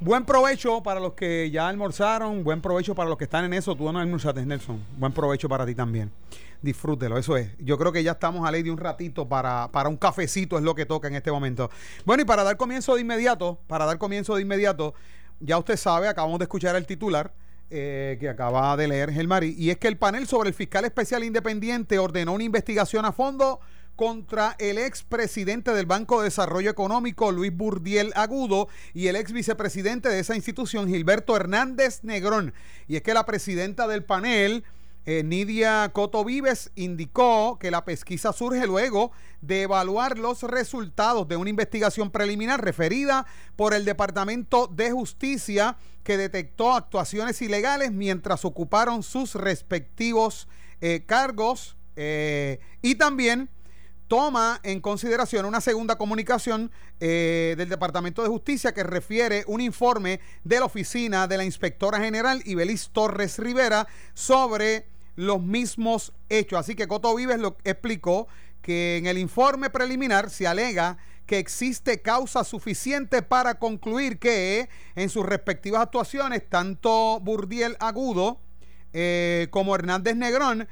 Buen provecho para los que ya almorzaron, buen provecho para los que están en eso. Tú no almorzaste, Nelson. Buen provecho para ti también. Disfrútelo, eso es. Yo creo que ya estamos a ley de un ratito para, para un cafecito, es lo que toca en este momento. Bueno, y para dar comienzo de inmediato, para dar comienzo de inmediato, ya usted sabe, acabamos de escuchar el titular. Eh, que acaba de leer Gelmari, y es que el panel sobre el fiscal especial independiente ordenó una investigación a fondo contra el ex presidente del Banco de Desarrollo Económico, Luis Burdiel Agudo, y el ex vicepresidente de esa institución, Gilberto Hernández Negrón. Y es que la presidenta del panel, eh, Nidia Coto Vives, indicó que la pesquisa surge luego de evaluar los resultados de una investigación preliminar referida por el Departamento de Justicia que detectó actuaciones ilegales mientras ocuparon sus respectivos eh, cargos eh, y también toma en consideración una segunda comunicación eh, del Departamento de Justicia que refiere un informe de la oficina de la Inspectora General Ibelis Torres Rivera sobre los mismos hechos. Así que Coto Vives lo explicó que en el informe preliminar se alega que existe causa suficiente para concluir que en sus respectivas actuaciones, tanto Burdiel Agudo eh, como Hernández Negrón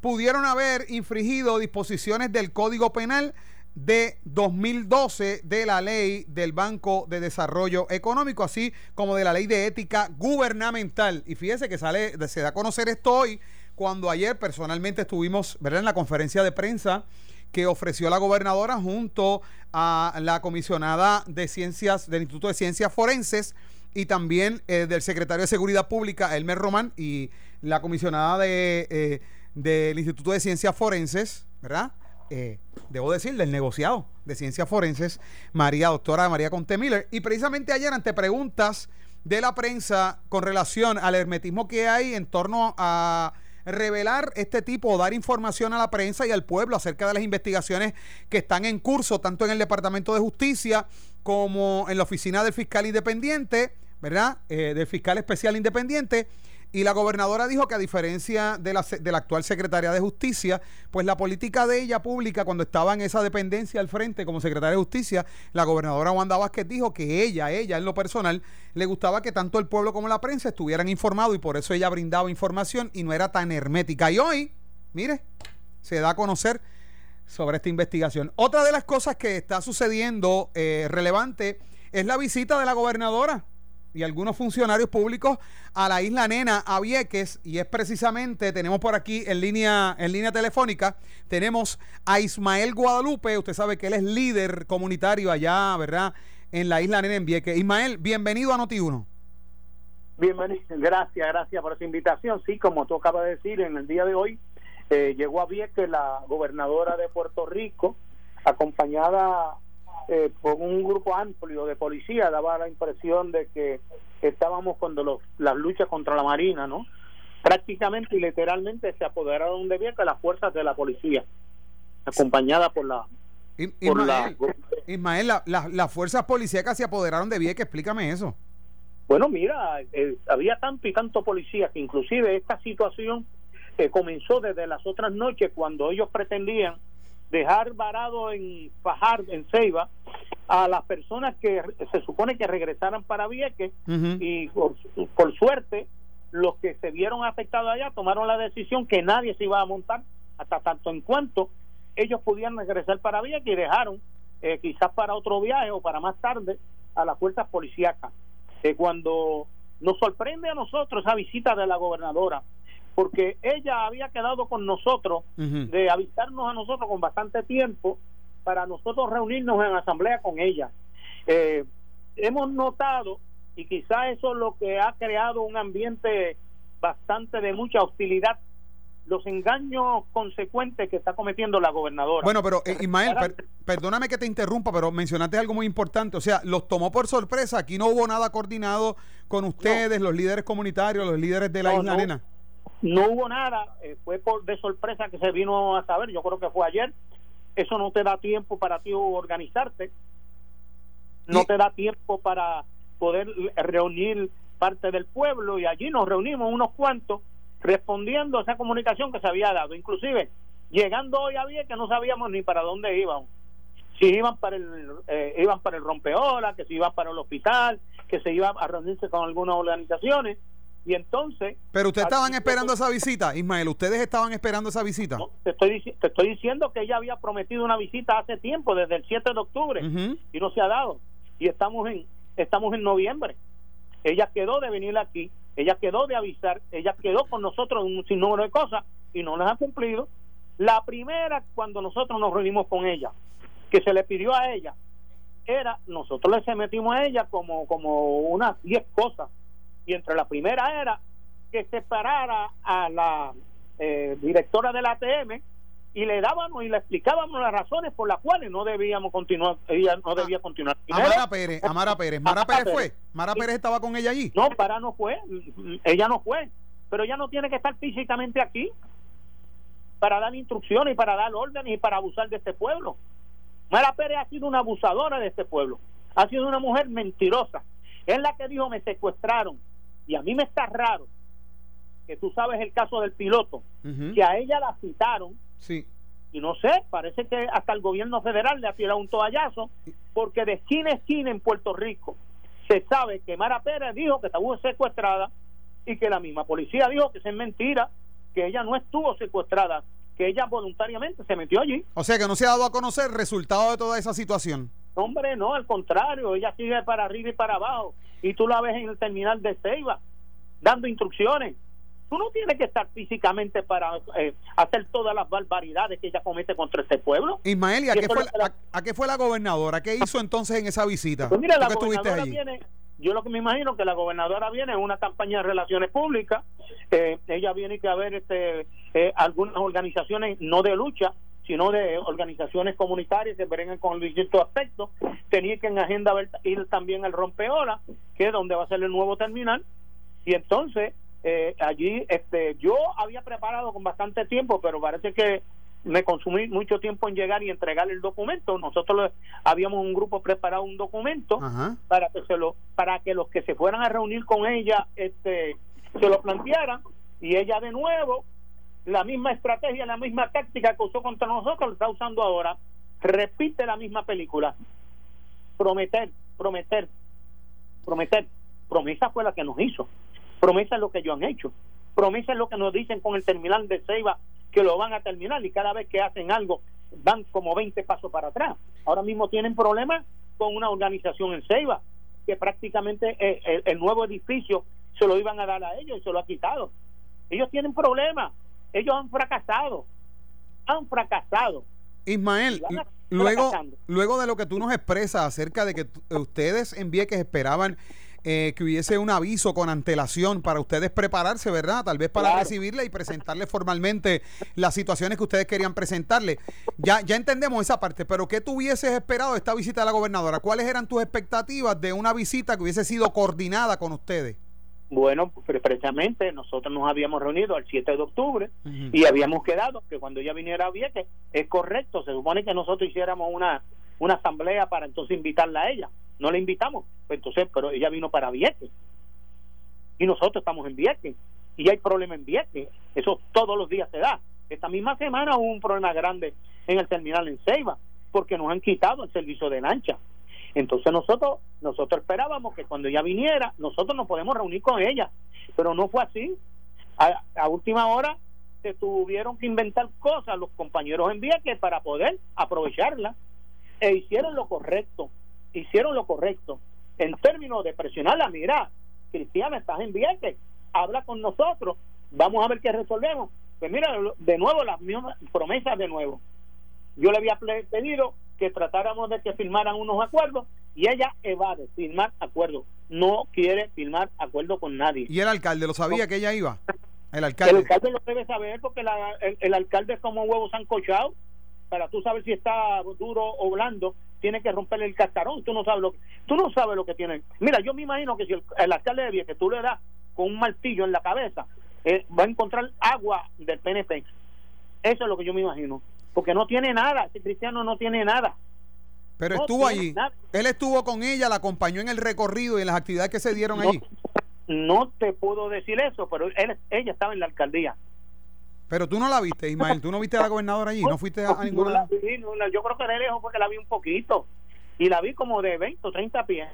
pudieron haber infringido disposiciones del Código Penal de 2012 de la ley del Banco de Desarrollo Económico, así como de la ley de ética gubernamental. Y fíjese que sale, se da a conocer esto hoy, cuando ayer personalmente estuvimos ¿verdad? en la conferencia de prensa que ofreció la gobernadora junto a la comisionada de ciencias del Instituto de Ciencias Forenses y también eh, del secretario de Seguridad Pública, Elmer Román, y la comisionada de... Eh, del Instituto de Ciencias Forenses, ¿verdad? Eh, debo decir, del negociado de Ciencias Forenses, María, doctora María Conte Miller. Y precisamente ayer, ante preguntas de la prensa con relación al hermetismo que hay en torno a revelar este tipo dar información a la prensa y al pueblo acerca de las investigaciones que están en curso, tanto en el Departamento de Justicia como en la Oficina del Fiscal Independiente, ¿verdad? Eh, del Fiscal Especial Independiente y la gobernadora dijo que a diferencia de la, actual secretaria de Justicia, pues la política de ella pública cuando estaba en esa dependencia al frente como secretaria de Justicia, la gobernadora Wanda Vázquez dijo que ella, ella en lo personal, le gustaba que tanto el pueblo como la prensa estuvieran informados y por eso ella brindaba información y no era tan hermética. Y hoy, mire, se da a conocer sobre esta investigación. Otra de las cosas que está sucediendo eh, relevante es la visita de la gobernadora y algunos funcionarios públicos a la isla Nena, a Vieques, y es precisamente, tenemos por aquí en línea, en línea telefónica, tenemos a Ismael Guadalupe, usted sabe que él es líder comunitario allá, ¿verdad? En la isla Nena en Vieques. Ismael, bienvenido a Noti1. Bienvenido, gracias, gracias por esa invitación. Sí, como tú acabas de decir, en el día de hoy eh, llegó a Vieques la gobernadora de Puerto Rico, acompañada eh, con un grupo amplio de policía daba la impresión de que estábamos cuando los, las luchas contra la Marina, ¿no? Prácticamente y literalmente se apoderaron de Vieques las fuerzas de la policía, acompañada por la... Ismael, la, las fuerzas policíacas se apoderaron de Vieques, explícame eso. Bueno, mira, eh, había tanto y tanto policía que inclusive esta situación eh, comenzó desde las otras noches cuando ellos pretendían dejar varado en Fajar, en Ceiba, a las personas que se supone que regresaran para Vieques y por, suerte los que se vieron afectados allá tomaron la decisión que nadie se iba a montar hasta tanto en cuanto ellos pudieran regresar para Vieques y dejaron eh, quizás para otro viaje o para más tarde a las fuerzas policíacas. que cuando nos sorprende a nosotros esa visita de la gobernadora, porque ella había quedado con nosotros de avisarnos a nosotros con bastante tiempo para nosotros reunirnos en asamblea con ella. Eh, hemos notado, y quizá eso es lo que ha creado un ambiente bastante de mucha hostilidad, los engaños consecuentes que está cometiendo la gobernadora. Bueno, pero eh, Ismael, perdóname que te interrumpa, pero mencionaste algo muy importante, o sea, los tomó por sorpresa, aquí no hubo nada coordinado con ustedes, los líderes comunitarios, los líderes de la Isla Nena. No hubo nada, eh, fue por de sorpresa que se vino a saber, yo creo que fue ayer. Eso no te da tiempo para ti organizarte, no te da tiempo para poder reunir parte del pueblo y allí nos reunimos unos cuantos respondiendo a esa comunicación que se había dado. Inclusive, llegando hoy había que no sabíamos ni para dónde íbamos. si iban para el eh, iban para el rompeola, que se iban para el hospital, que se iban a reunirse con algunas organizaciones y entonces pero ustedes estaban esperando esa visita Ismael ustedes estaban esperando esa visita te estoy te estoy diciendo que ella había prometido una visita hace tiempo desde el 7 de octubre y no se ha dado. Y estamos en estamos en noviembre. Ella quedó de venir aquí ella quedó de avisar ella quedó con nosotros un sinnúmero de cosas y no las ha cumplido. La primera cuando nosotros nos reunimos con ella que se le pidió a ella era nosotros le metimos a ella como como unas 10 cosas y entre la primera era que separara a la eh, directora del ATM y le dábamos y le explicábamos las razones por las cuales no debíamos continuar, ella no debía ah, continuar. Amara Pérez, Amara Pérez, Mara Pérez fue, Mara Pérez estaba con ella allí. No, para no fue, ella no fue, pero ella no tiene que estar físicamente aquí para dar instrucciones y para dar órdenes y para abusar de este pueblo. Mara Pérez ha sido una abusadora de este pueblo, ha sido una mujer mentirosa. Es la que dijo me secuestraron, y a mí me está raro que tú sabes el caso del piloto, que a ella la citaron. Sí. Y no sé, parece que hasta el gobierno federal le ha tirado un toallazo, porque de esquina a esquina en Puerto Rico se sabe que Mara Pérez dijo que estaba secuestrada y que la misma policía dijo que es mentira, que ella no estuvo secuestrada, que ella voluntariamente se metió allí. O sea que no se ha dado a conocer el resultado de toda esa situación. Hombre, no, al contrario, ella sigue para arriba y para abajo. Y tú la ves en el terminal de Ceiba, dando instrucciones. Tú no tienes que estar físicamente para eh, hacer todas las barbaridades que ella comete contra este pueblo. Ismael, ¿y a, qué fue, la, a, qué fue la gobernadora? ¿Qué hizo entonces en esa visita? Pues mira, la gobernadora viene, yo lo que me imagino que la gobernadora viene en una campaña de relaciones públicas. Eh, ella viene que a ver este, eh, algunas organizaciones no de lucha, sino de organizaciones comunitarias que vengan con distintos aspectos. Tenía que en agenda ir también al rompeola, que es donde va a ser el nuevo terminal. Y entonces, eh, allí este yo había preparado con bastante tiempo, pero parece que me consumí mucho tiempo en llegar y entregar el documento. Nosotros habíamos un grupo preparado un documento para que se lo para que los que se fueran a reunir con ella este se lo plantearan y ella de nuevo la misma estrategia, la misma táctica que usó contra nosotros, lo está usando ahora. Repite la misma película. Prometer, prometer, prometer. Promesa fue la que nos hizo. Promesa es lo que ellos han hecho. Promesa es lo que nos dicen con el terminal de Ceiba que lo van a terminar y cada vez que hacen algo van como 20 pasos para atrás. Ahora mismo tienen problemas con una organización en Ceiba que prácticamente eh, el, el nuevo edificio se lo iban a dar a ellos y se lo ha quitado. Ellos tienen problemas ellos han fracasado, han fracasado. Ismael, luego, luego de lo que tú nos expresas acerca de que ustedes en Vieques esperaban eh, que hubiese un aviso con antelación para ustedes prepararse, ¿verdad? Tal vez para recibirle y presentarle formalmente las situaciones que ustedes querían presentarle. Ya, ya entendemos esa parte, pero ¿qué tú hubieses esperado de esta visita a la gobernadora? ¿Cuáles eran tus expectativas de una visita que hubiese sido coordinada con ustedes? Bueno, precisamente nosotros nos habíamos reunido el 7 de octubre y habíamos quedado que cuando ella viniera a Vieques, es correcto, se supone que nosotros hiciéramos una, una asamblea para entonces invitarla a ella. No la invitamos, pues entonces, pero ella vino para Vieques. Y nosotros estamos en Vieques. Y hay problema en Vieques. Eso todos los días se da. Esta misma semana hubo un problema grande en el terminal en Ceiba, porque nos han quitado el servicio de lancha. Entonces nosotros nosotros esperábamos que cuando ella viniera, nosotros nos podemos reunir con ella, pero no fue así. A, última hora se tuvieron que inventar cosas los compañeros en Vieques para poder aprovecharla e hicieron lo correcto, hicieron lo correcto en términos de presionarla, mira, Cristiana, estás en Vieques, habla con nosotros, vamos a ver qué resolvemos. Pues mira, de nuevo las mismas promesas de nuevo. Yo le había pedido que tratáramos de que firmaran unos acuerdos y ella evade firmar acuerdos. No quiere firmar acuerdo con nadie. ¿Y el alcalde lo sabía que ella iba? El alcalde. El alcalde lo debe saber porque el, alcalde es como un huevo sancochado. Para tú saber si está duro o blando, tiene que romperle el cascarón. Tú no sabes lo, tú no sabes lo que tiene. Mira, yo me imagino que si el, alcalde de que tú le das con un martillo en la cabeza, eh, va a encontrar agua del PNP. Eso es lo que yo me imagino porque no tiene nada, ese cristiano no tiene nada. Pero estuvo allí, él estuvo con ella, la acompañó en el recorrido y en las actividades que se dieron allí. No te puedo decir eso, pero él, ella estaba en la alcaldía. Pero tú no la viste, Ismael, tú no viste a la gobernadora allí, no fuiste a, ninguna. No la vi, no la- yo creo que de lejos porque la vi un poquito. Y la vi como de 20 o 30 pies.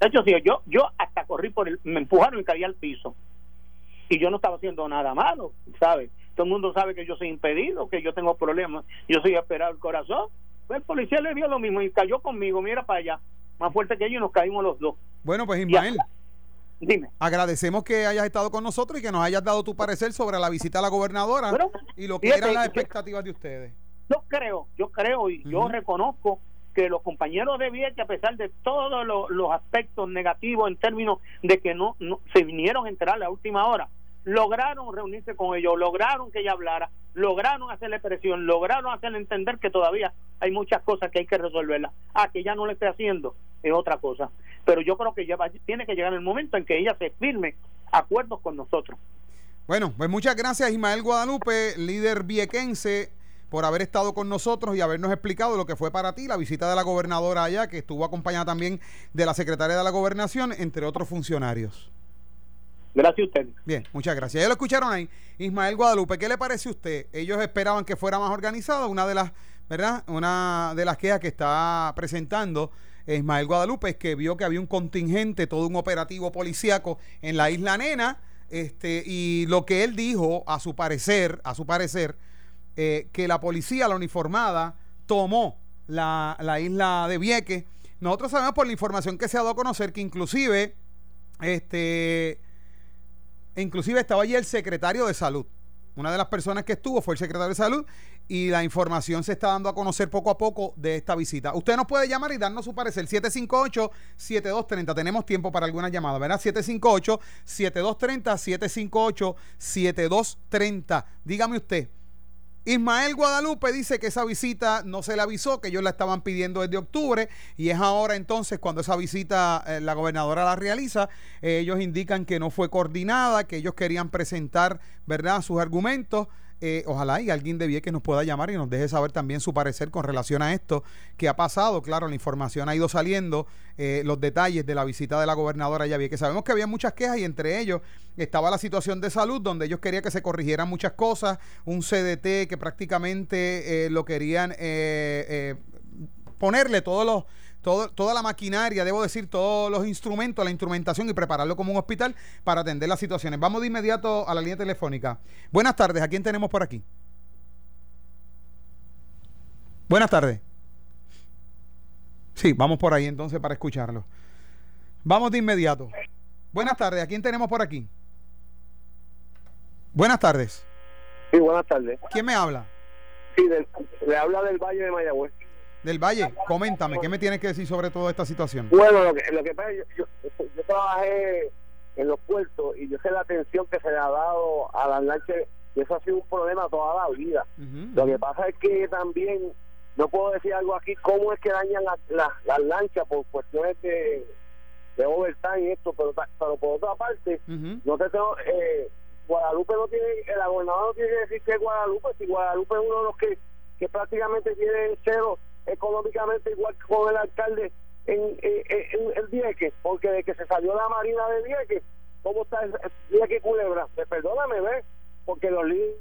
De hecho, sí, yo, yo hasta corrí por el. Me empujaron y caí al piso. Y yo no estaba haciendo nada malo, ¿sabes? Todo el mundo sabe que yo soy impedido, que yo tengo problemas. Yo soy operado el corazón. Pues el policía le dio lo mismo y cayó conmigo, mira para allá. Más fuerte que yo y nos caímos los dos. Bueno, pues Ismael, Dime. agradecemos que hayas estado con nosotros y que nos hayas dado tu parecer sobre la visita a la gobernadora Bueno, y lo que fíjate, eran las expectativas de ustedes. yo creo, yo creo y yo reconozco que los compañeros de Vieques, a pesar de todos los, los aspectos negativos en términos de que no, no se vinieron a enterar a la última hora, lograron reunirse con ellos, lograron que ella hablara, lograron hacerle presión, lograron hacerle entender que todavía hay muchas cosas que hay que resolverlas. Ah, que ya no le esté haciendo es otra cosa. Pero yo creo que ya va- tiene que llegar el momento en que ella se firme acuerdos con nosotros. Bueno, pues muchas gracias Ismael Guadalupe, líder viequense, por haber estado con nosotros y habernos explicado lo que fue para ti la visita de la gobernadora allá, que estuvo acompañada también de la secretaria de la gobernación, entre otros funcionarios. Gracias a ustedes. Bien, muchas gracias. Ya lo escucharon ahí. Ismael Guadalupe, ¿qué le parece a usted? Ellos esperaban que fuera más organizado. Una de las, ¿verdad? Una de las quejas que está presentando Ismael Guadalupe es que vio que había un contingente, todo un operativo policíaco en la isla Nena. Este, y lo que él dijo, a su parecer, a su parecer, eh, que la policía, la uniformada, tomó la, la isla de Vieques. Nosotros sabemos por la información que se ha dado a conocer que inclusive, este, inclusive estaba allí el secretario de salud. Una de las personas que estuvo fue el secretario de salud y la información se está dando a conocer poco a poco de esta visita. Usted nos puede llamar y darnos su parecer. 758-7230. Tenemos tiempo para alguna llamada, ¿verdad? 758-7230, 758-7230. Dígame usted. Ismael Guadalupe dice que esa visita no se le avisó, que ellos la estaban pidiendo desde octubre y es ahora entonces cuando esa visita eh, la gobernadora la realiza, eh, ellos indican que no fue coordinada, que ellos querían presentar, ¿verdad?, sus argumentos. Eh, ojalá y alguien de Vieques nos pueda llamar y nos deje saber también su parecer con relación a esto que ha pasado. Claro, la información ha ido saliendo, eh, los detalles de la visita de la gobernadora ya Vieques. Sabemos que había muchas quejas y entre ellos estaba la situación de salud donde ellos querían que se corrigieran muchas cosas, un CDT que prácticamente eh, lo querían eh, ponerle todos los todo, toda la maquinaria, debo decir, todos los instrumentos, la instrumentación y prepararlo como un hospital para atender las situaciones. Vamos de inmediato a la línea telefónica. Buenas tardes, ¿a quién tenemos por aquí? Buenas tardes. Sí, vamos por ahí entonces para escucharlo. Vamos de inmediato. Buenas tardes, ¿a quién tenemos por aquí? Buenas tardes. Sí, buenas tardes. ¿Quién me habla? Sí, del- le habla del Valle de Mayagüez. Del Valle, coméntame, ¿qué me tienes que decir sobre toda esta situación? Bueno, lo que, lo que pasa es que yo, yo, yo trabajé en los puertos y yo sé la atención que se le ha dado a las lanchas y eso ha sido un problema toda la vida. Lo que pasa es que también, no puedo decir algo aquí, cómo es que dañan la- la- las lanchas por cuestiones de, de overtime y esto, pero, pero por otra parte, no te tengo, eh, Guadalupe no tiene, el gobernador no tiene que decir que es Guadalupe, si Guadalupe es uno de los que, que prácticamente tiene cero económicamente igual que con el alcalde en, en, en, en Vieques, porque de que se salió la marina de Vieques, ¿cómo está el- Vieques Culebra? Me perdóname, ¿ves? Porque los líderes,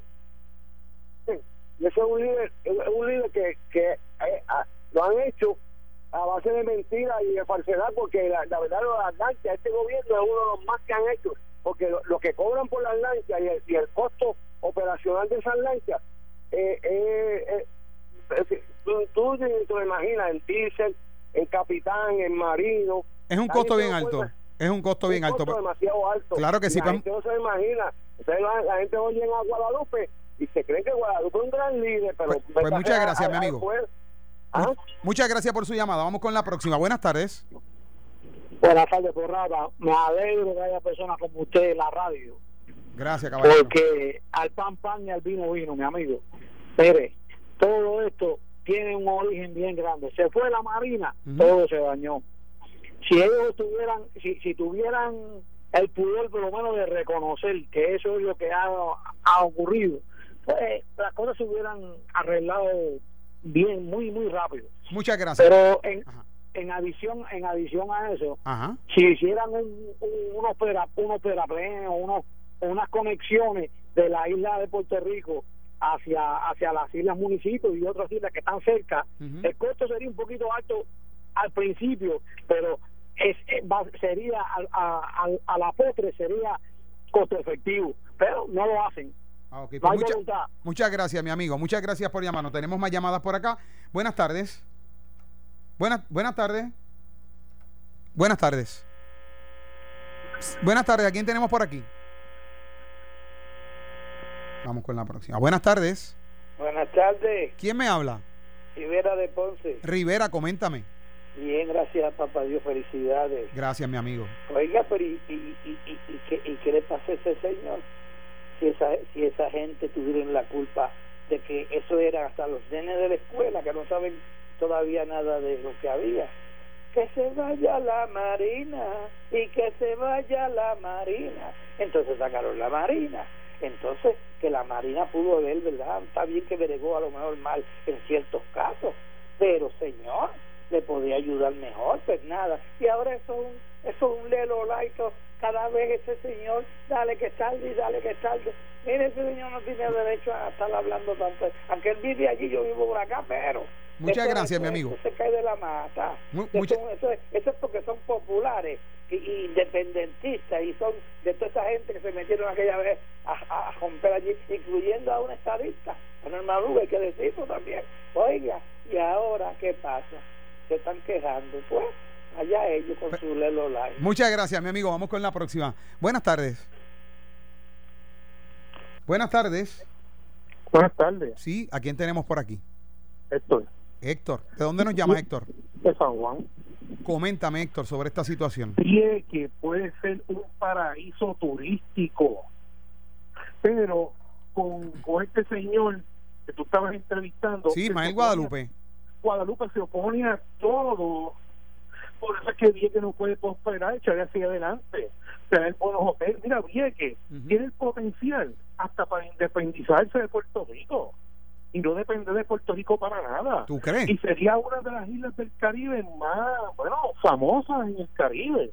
y ese es un líder, es un líder que, que eh, ah, lo han hecho a base de mentiras y de falsedad, porque la, la verdad, las lanchas, este gobierno es uno de los más que han hecho, porque lo, que cobran por las lanchas y el, y el costo operacional de esas lanchas, eh, eh, tú, tú ni te lo imaginas, en diésel, en capitán, en marino. Es un costo bien alto. Es un costo bien un alto. costo demasiado alto. Claro que sí, La gente no se imagina. Entonces la, la gente oye a Guadalupe y se cree que Guadalupe es un gran líder, pero... Pues- pues muchas gracias, a- mi amigo. ¿Ah? Muchas gracias por su llamada. Vamos con la próxima. Buenas tardes. Buenas tardes, Porrata. Me alegro que haya personas como usted en la radio. Gracias, caballero. Porque al pan pan y al vino vino, mi amigo. Mire, todo esto tiene un origen bien grande. Se fue la Marina, todo se dañó. Si ellos tuvieran, si, si tuvieran el pudor por lo menos de reconocer que eso es lo que ha, ha ocurrido, pues las cosas se hubieran arreglado bien, muy, muy rápido. Muchas gracias. Pero en, Ajá. en adición, en adición a eso, Ajá. si hicieran un, un, unos pera, unos teraplenes o unos unas conexiones de la isla de Puerto Rico hacia hacia las islas municipios y otras islas que están cerca, el costo sería un poquito alto al principio, pero es, va- sería a, a, a- a la postre sería costo efectivo, pero no lo hacen. Ah, Pues hay mucha- voluntad. muchas gracias, mi amigo. Muchas gracias por llamarnos. Tenemos más llamadas por acá. Buenas tardes. Buenas, buenas tardes. Buenas tardes. Buenas tardes. ¿A quién tenemos por aquí? Vamos con la próxima. Buenas tardes. Buenas tardes, ¿Quién me habla? Rivera de Ponce. Rivera, coméntame. Bien, gracias, papá Dios, felicidades. Gracias, mi amigo. Oiga, pero ¿y, y, y, y, y qué, y qué le pasa a ese señor? Si esa, si esa gente tuvieron la culpa de que eso era hasta los nenes de la escuela, que no saben todavía nada de lo que había. Que se vaya la marina y que se vaya la marina. Entonces sacaron la marina. Entonces, que la marina pudo ver, ¿verdad? Está bien que bregó a lo mejor mal en ciertos casos, pero señor, le podía ayudar mejor, pues nada. Y ahora eso es un, eso es un lelo laico. Cada vez ese señor, dale que tarde y dale que tarde. Mire, ese señor no tiene derecho a estar hablando tanto. Aunque él vive allí, yo vivo por acá, pero. Muchas gracias, mi amigo. Eso se cae de la mata. Mu- Eso, mucha- eso es, eso es porque son populares independentistas y son de toda esa gente que se metieron aquella vez a, a romper allí, incluyendo a un estadista, a Norman Rubio, hay que decirlo también. Oiga, ¿y ahora qué pasa? Se están quejando. Pues allá ellos con su Lelo Live. Muchas gracias, mi amigo. Vamos con la próxima. Buenas tardes. Buenas tardes. Buenas tardes, Sí, ¿a quién tenemos por aquí? Héctor, Héctor. ¿De dónde nos llama Héctor? de San Juan. Coméntame, Héctor, sobre esta situación. que puede ser un paraíso turístico, pero con, con este señor que tú estabas entrevistando. Sí, opone- Guadalupe. Guadalupe se opone a todo. Por eso es que Vieques no puede prosperar, echar hacia adelante, tener buenos hoteles. Mira, Vieques Ujú. tiene el potencial hasta para independizarse de Puerto Rico y no depender de Puerto Rico para nada. ¿Tú crees? Y sería una de las islas del Caribe más, bueno, famosas en el Caribe.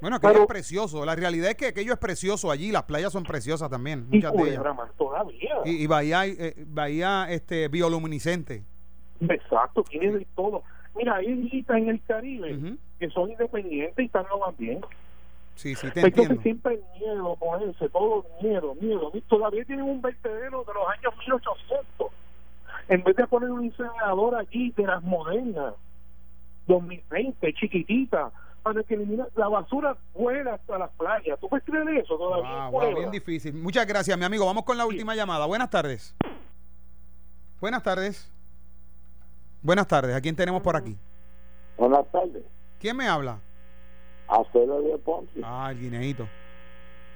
Bueno, aquello Pero- es precioso. La realidad es que aquello es precioso allí. Las playas son preciosas también, Y muchas de ellas. Más todavía. Y, y bahía, eh, bahía este, bioluminiscente. Exacto, tiene de todo. Mira, hay islitas en el Caribe que son independientes y están lo más bien. Sí, sí, te Entonces entiendo. siempre el miedo, ponerse, todo miedo, miedo. Todavía tienen un vertedero de los años 1800. En vez de poner un incinerador allí de las modernas, 2020, chiquitita, para que elimina la basura fuera hasta las playas. ¿Tú puedes creer eso todavía? Wow, Cueva? bien difícil. Muchas gracias, mi amigo. Vamos con la última llamada. Buenas tardes. Buenas tardes. Buenas tardes. ¿A quién tenemos por aquí? Buenas tardes. ¿Quién me habla? Acero de Ponce, Ah, el guineíto.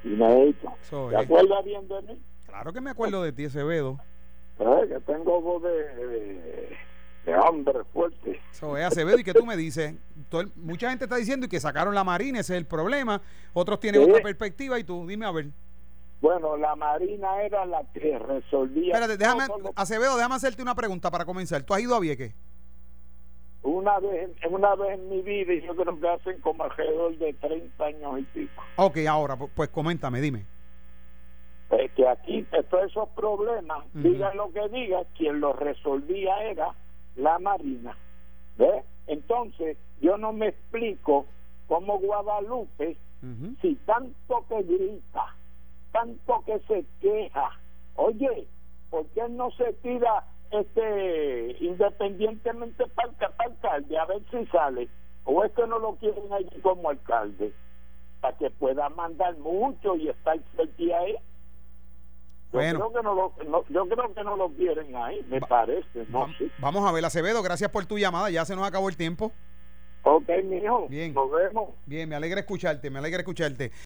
Eso ¿Te es. acuerdas bien de mí? Claro que me acuerdo de ti, Acevedo. Eh, que tengo voz de, de, hombre fuerte. Eso es, Acevedo. ¿Y qué tú me dices? Todo el- mucha gente está diciendo que sacaron la Marina, ese es el problema. Otros tienen Sí. otra perspectiva y tú, dime a ver. Bueno, la Marina era la que resolvía. Espérate, déjame, Acevedo, déjame hacerte una pregunta para comenzar. ¿Tú has ido a Vieques? Una vez, una vez en mi vida, y yo creo que hacen como alrededor de 30 años y pico. Ok, ahora, pu- pues coméntame, dime. Eh, que aquí todos esos problemas, Ujú. diga lo que diga, quien los resolvía era la Marina. ¿Ves? Entonces, yo no me explico cómo Guadalupe, si tanto que grita, tanto que se queja, oye, ¿por qué no se tira este independientemente para el, alcalde a ver si sale? ¿O es que no lo quieren allí como alcalde? Para que pueda mandar mucho y estar cerca. Yo, Bueno. creo que no lo, no- yo creo que no lo quieren ahí, me Va- parece. No Vam- sé. Vamos a ver, Acevedo, gracias por tu llamada. Ya se nos acabó el tiempo. Ok, mijo. Bien. Nos vemos. Bien, me alegra escucharte, me alegra escucharte.